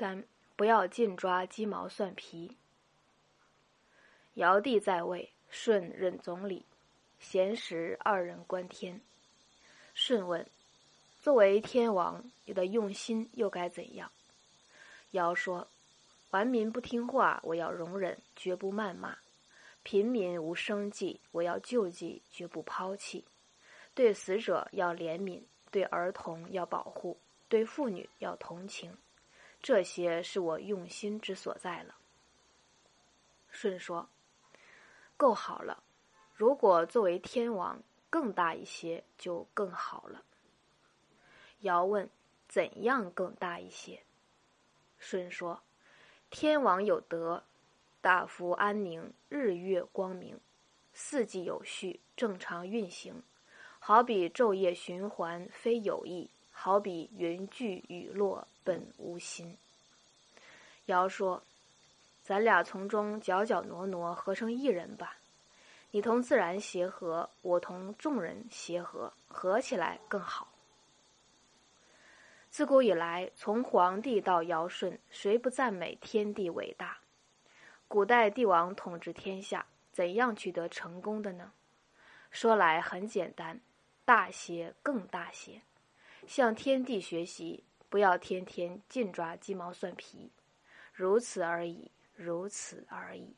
三不要尽抓鸡毛蒜皮。尧帝在位，舜任总理，闲时二人观天。舜问：“作为天王，你的用心又该怎样？”尧说：“顽民不听话，我要容忍，绝不谩骂；贫民无生计，我要救济，绝不抛弃。对死者要怜悯，对儿童要保护，对妇女要同情。这些是我用心之所在了。”舜说。够好了，如果作为天王更大一些就更好了。尧问：“怎样更大一些？”舜说：“天王有德，大福安宁，日月光明，四季有序，正常运行，好比昼夜循环，非有意；好比云聚雨落，本无心。”尧说。咱俩从中角角挪挪，合成一人吧。你同自然协和，我同众人协和，合起来更好。自古以来，从黄帝到尧舜，谁不赞美天地伟大？古代帝王统治天下，怎样取得成功的呢？说来很简单，大些更大些，向天地学习，不要天天尽抓鸡毛蒜皮，如此而已。如此而已。